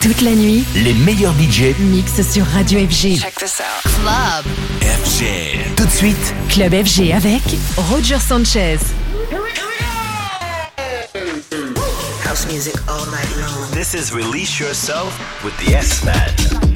Toute la nuit, Les meilleurs budgets mix sur Radio FG. Check this out. Club. FG. Tout de suite, Club FG avec Roger Sanchez. House music all night long. this is Release Yourself with the S-Man.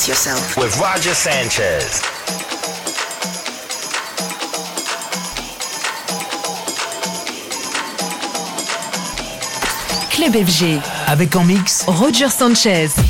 Release yourself with Roger Sanchez. Club FG. Avec en mix Roger Sanchez.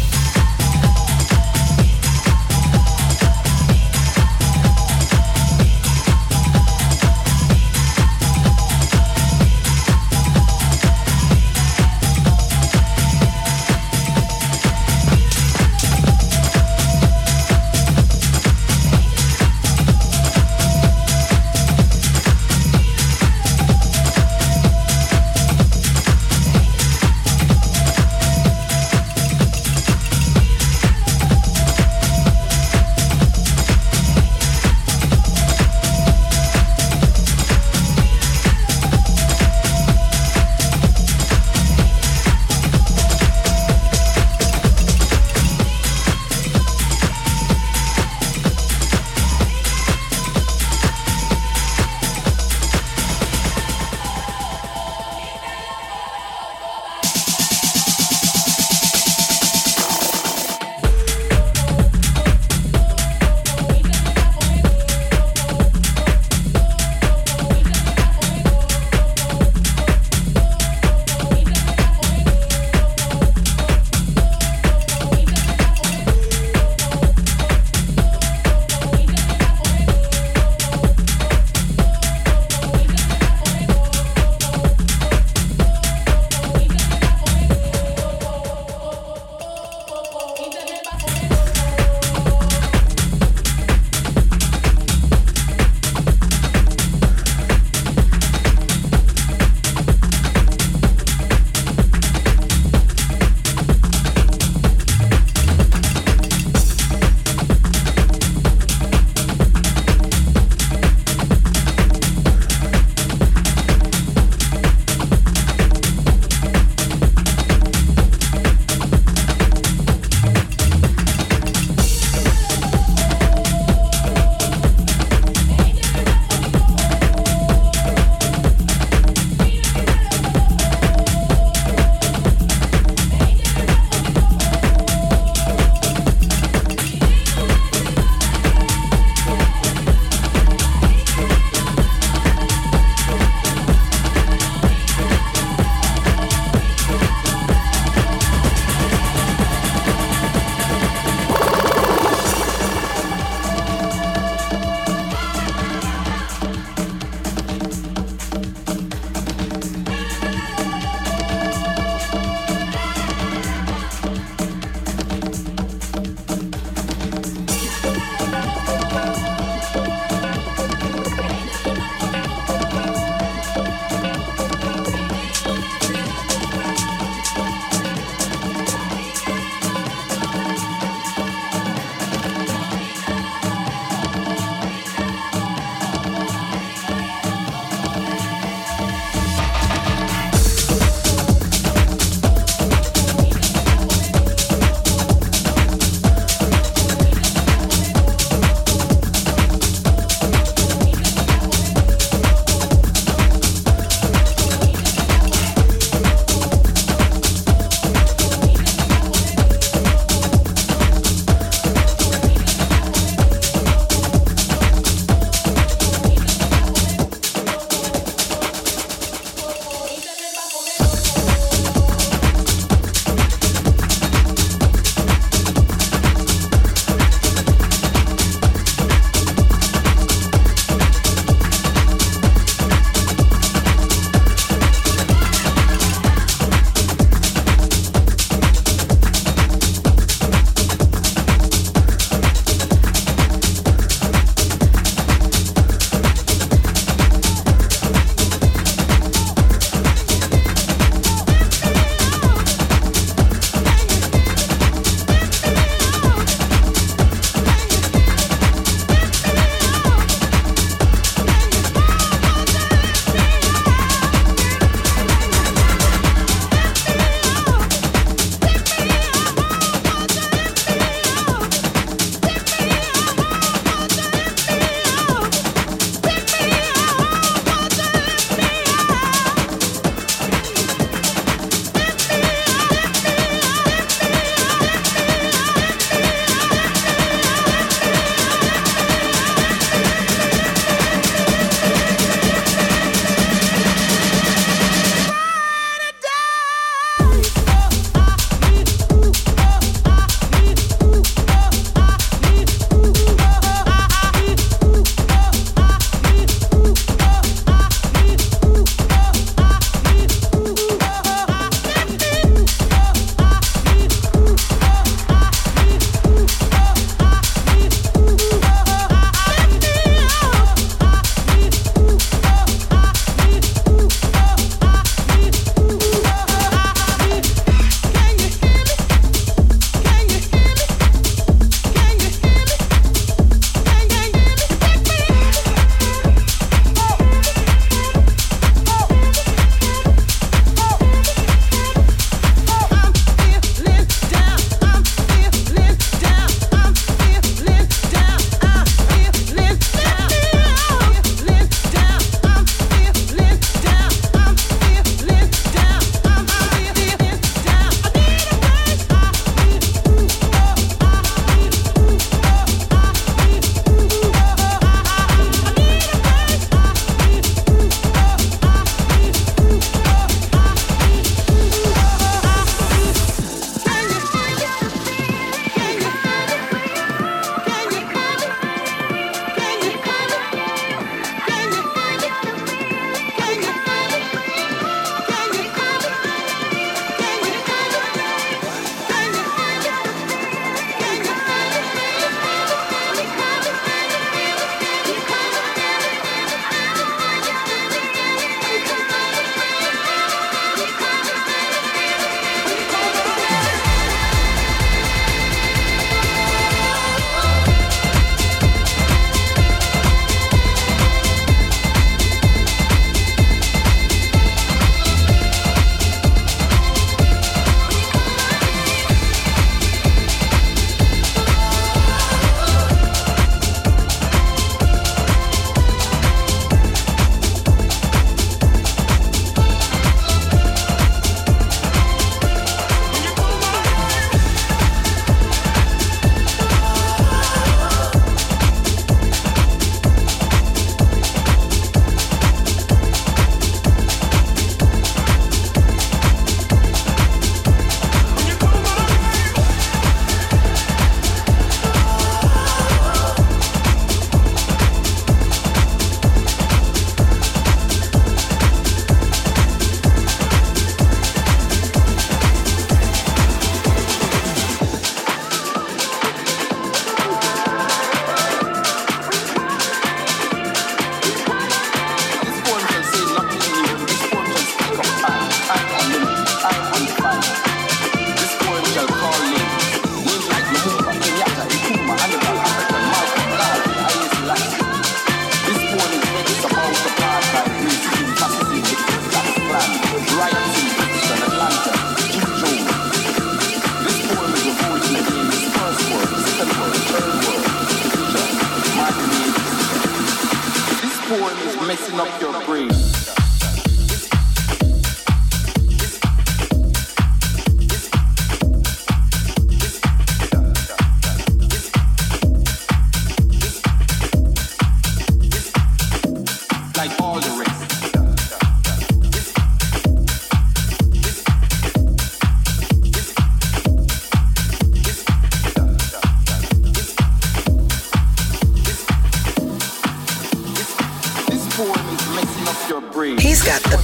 Roger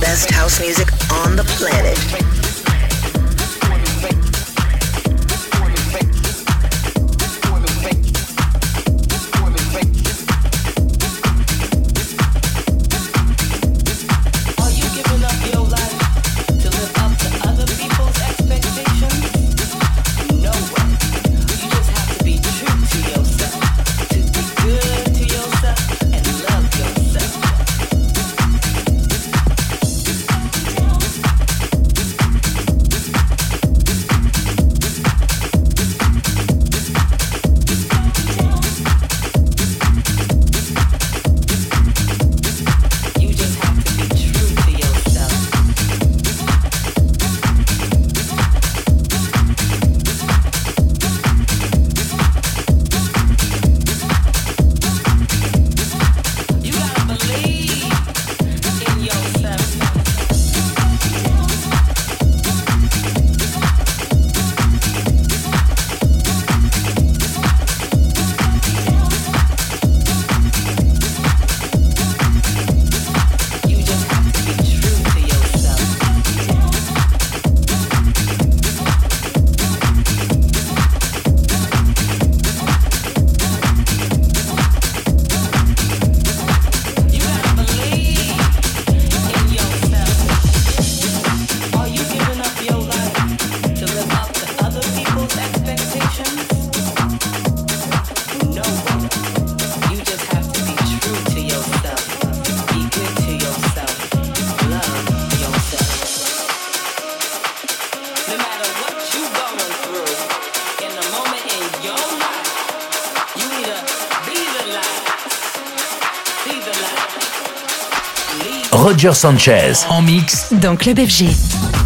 Sanchez en mix dans Club FG.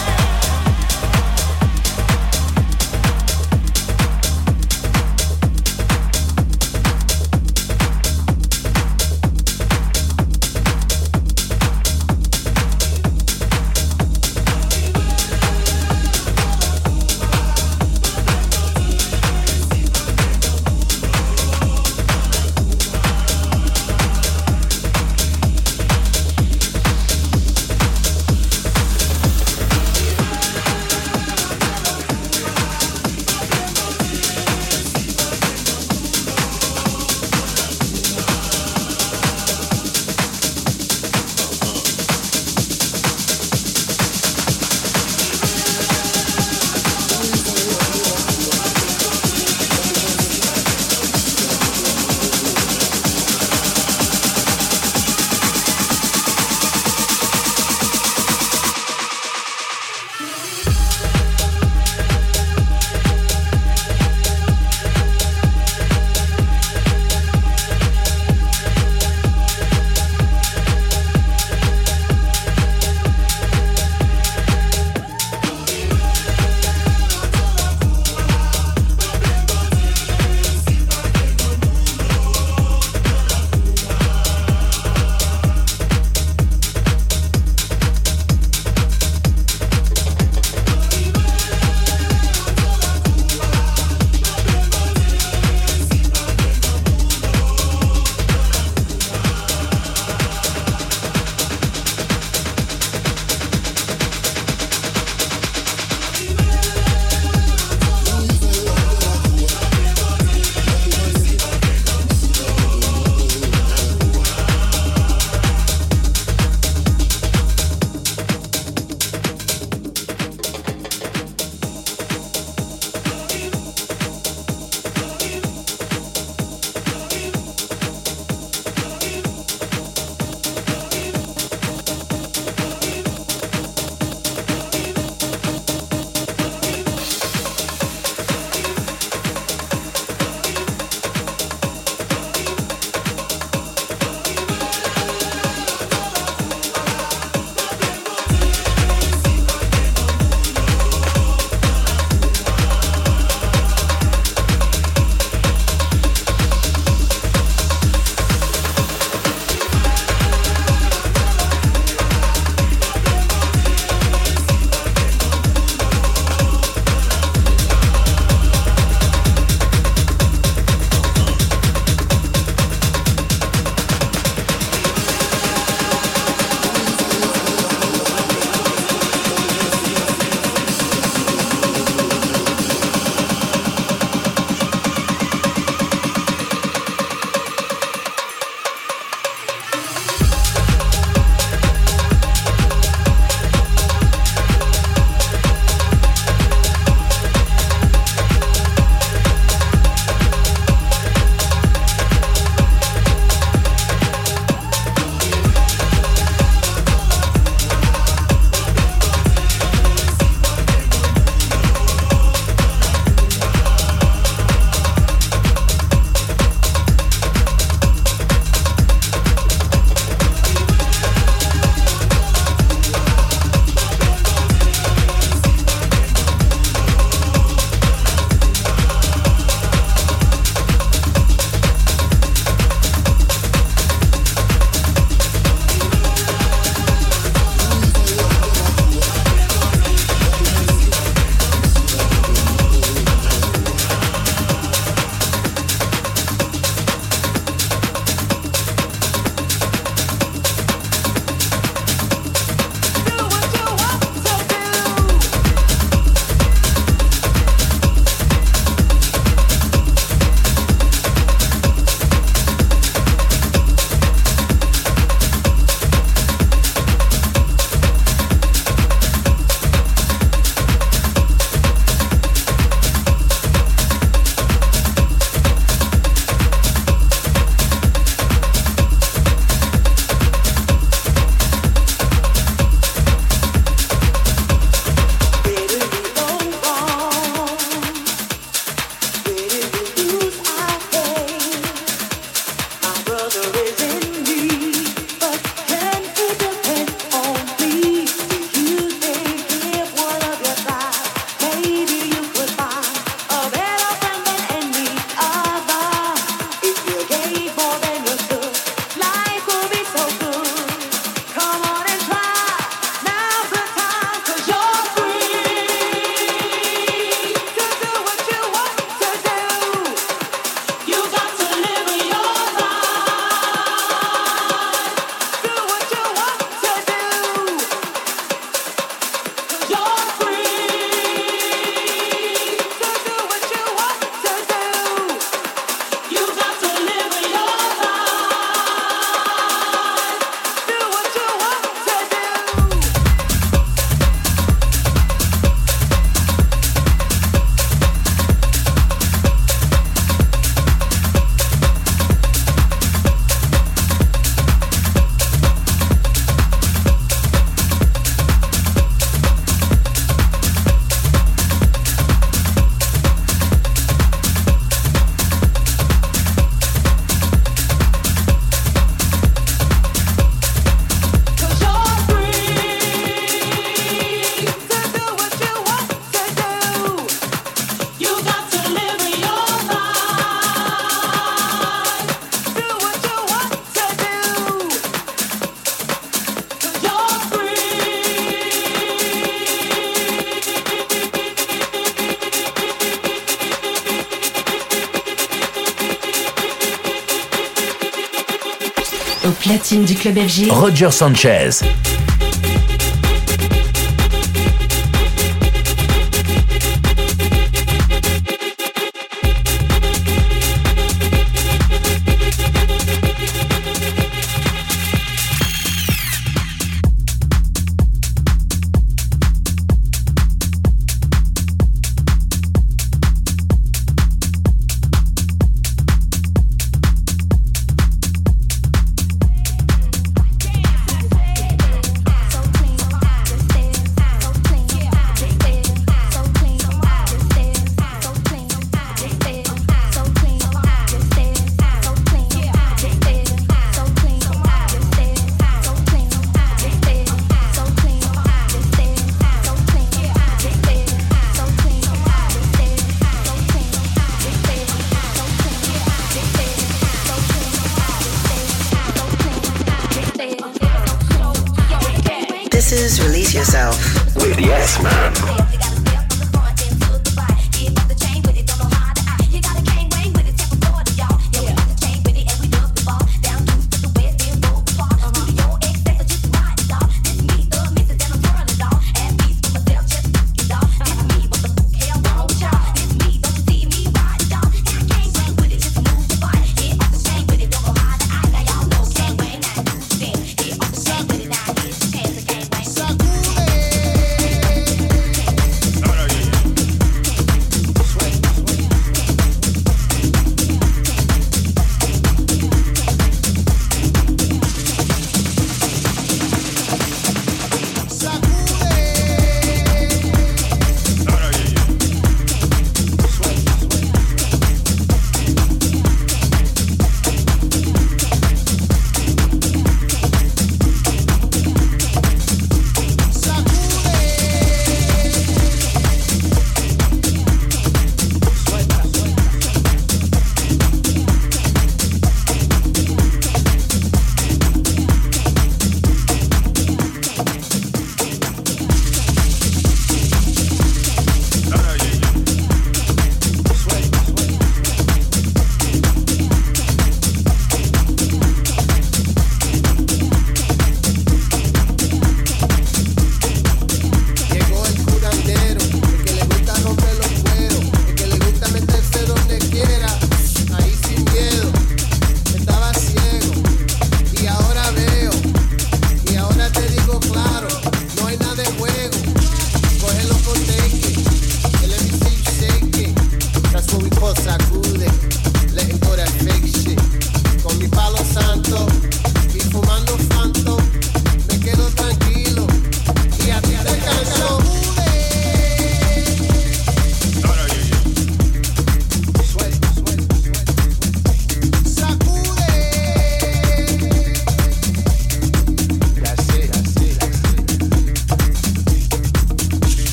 Du club FG. Roger Sanchez.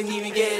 Couldn't even get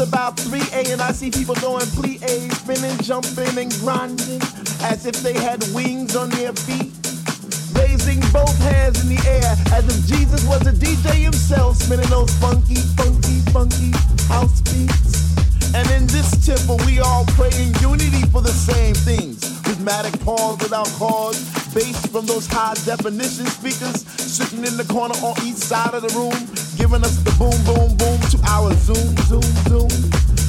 About 3A and I see people doing plie, spinning, jumping, and grinding as if they had wings on their feet. Raising both hands in the air as if Jesus was a DJ himself, spinning those funky, funky, funky house beats. And in this temple, we all pray in unity for the same things. Rhythmic pause without cause, bass from those high definition speakers. Sitting in the corner on each side of the room, giving us the boom, boom, boom to our zoom, zoom, zoom.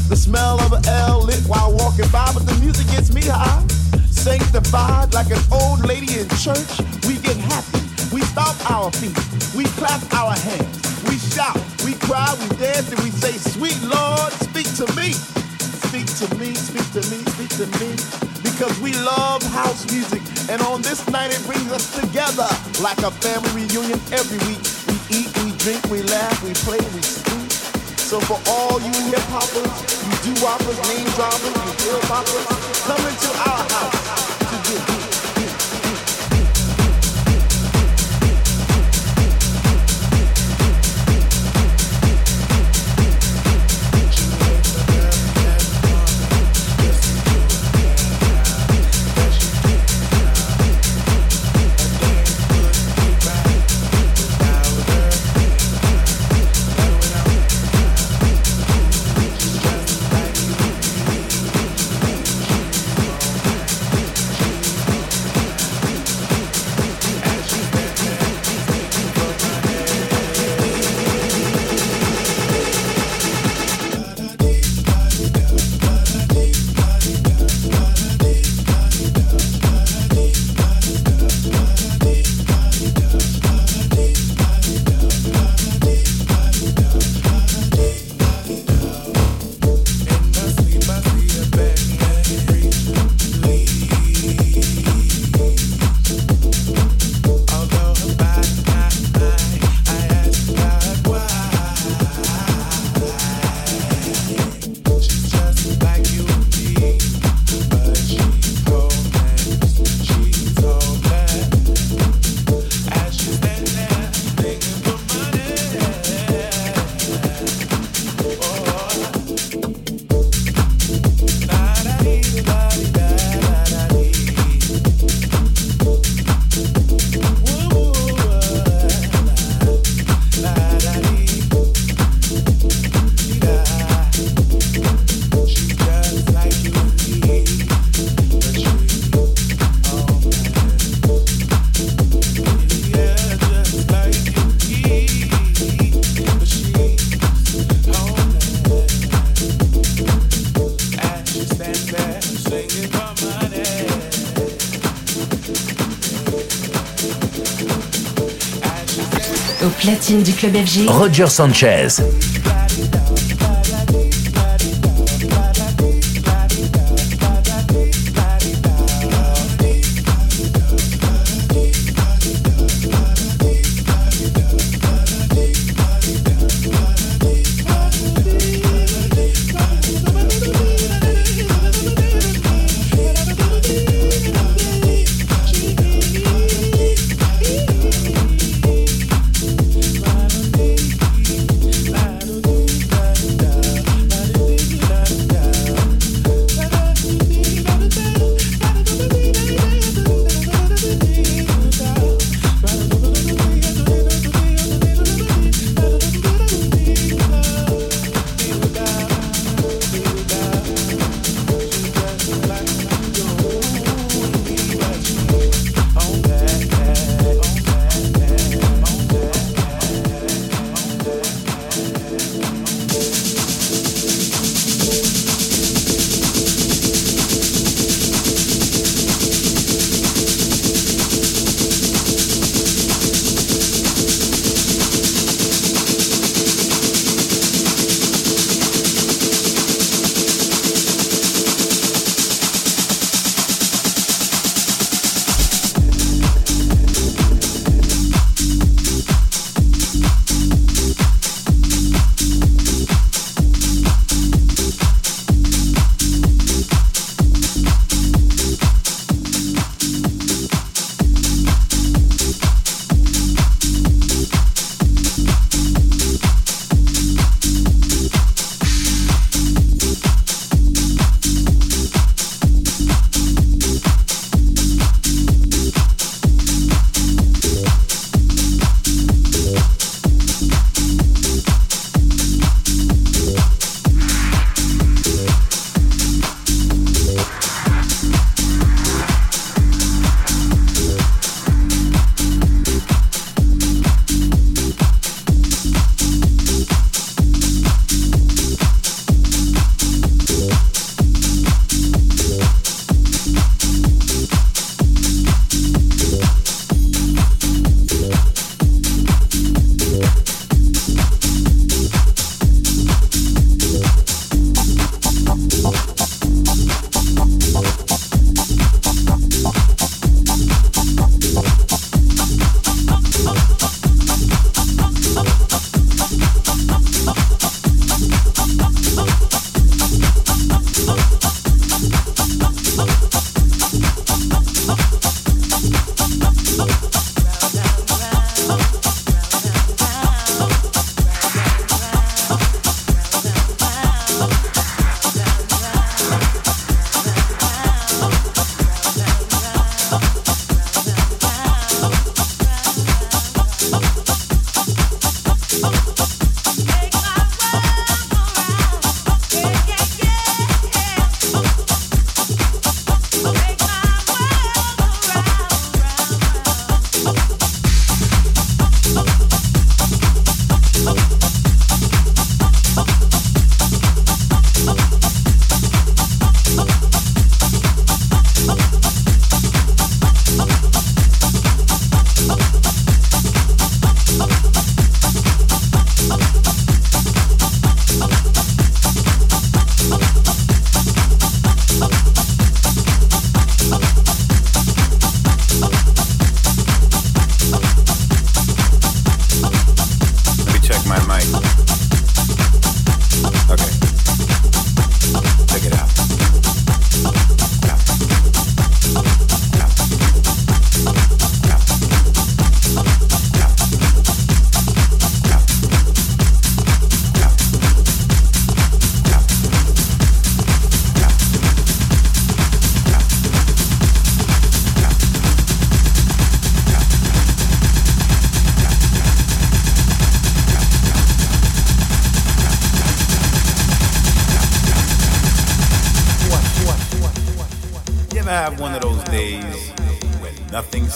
The smell of an L lit while walking by, but the music gets me high. Sanctified like an old lady in church, we get happy. We stomp our feet, we clap our hands, we shout, we cry, we dance, and we say, Sweet Lord, speak to me. Speak to me, speak to me, speak to me. Because we love house music, and on this night it brings us together like a family reunion every week. We eat, we drink, we laugh, we play, we speak. So for all you hip hoppers, you do whoppers, name droppers, you hip hoppers, come into our house du club FG. Roger Sanchez.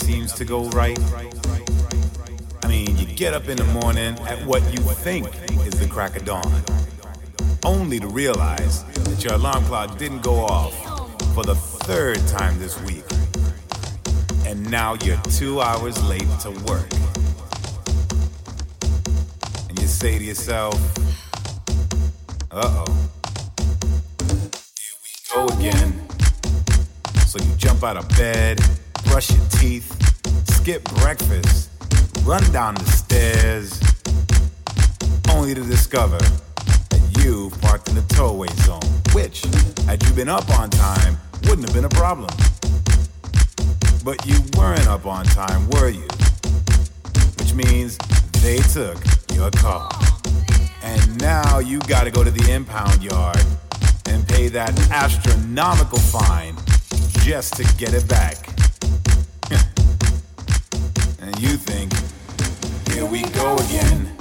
To go right. I mean, you get up in the morning at what you think is the crack of dawn, only to realize that your alarm clock didn't go off for the third time this week. And now you're two hours late to work. And you say to yourself, uh oh, here we go again. So you jump out of bed, brush your teeth, skip breakfast, run down the stairs, only to discover that you parked in the towaway zone, which, had you been up on time, wouldn't have been a problem. But you weren't up on time, were you? Which means they took your car. And now you gotta go to the impound yard and pay that astronomical fine just to get it back. And you think, here we go again.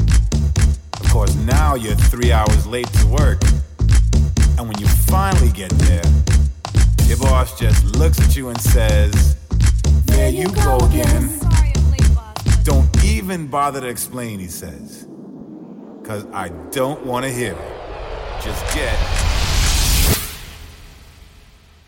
Of course, now you're three hours late to work. And when you finally get there, your boss just looks at you and says, There you go again. Don't even bother to explain, he says. Cause I don't wanna hear it. Just get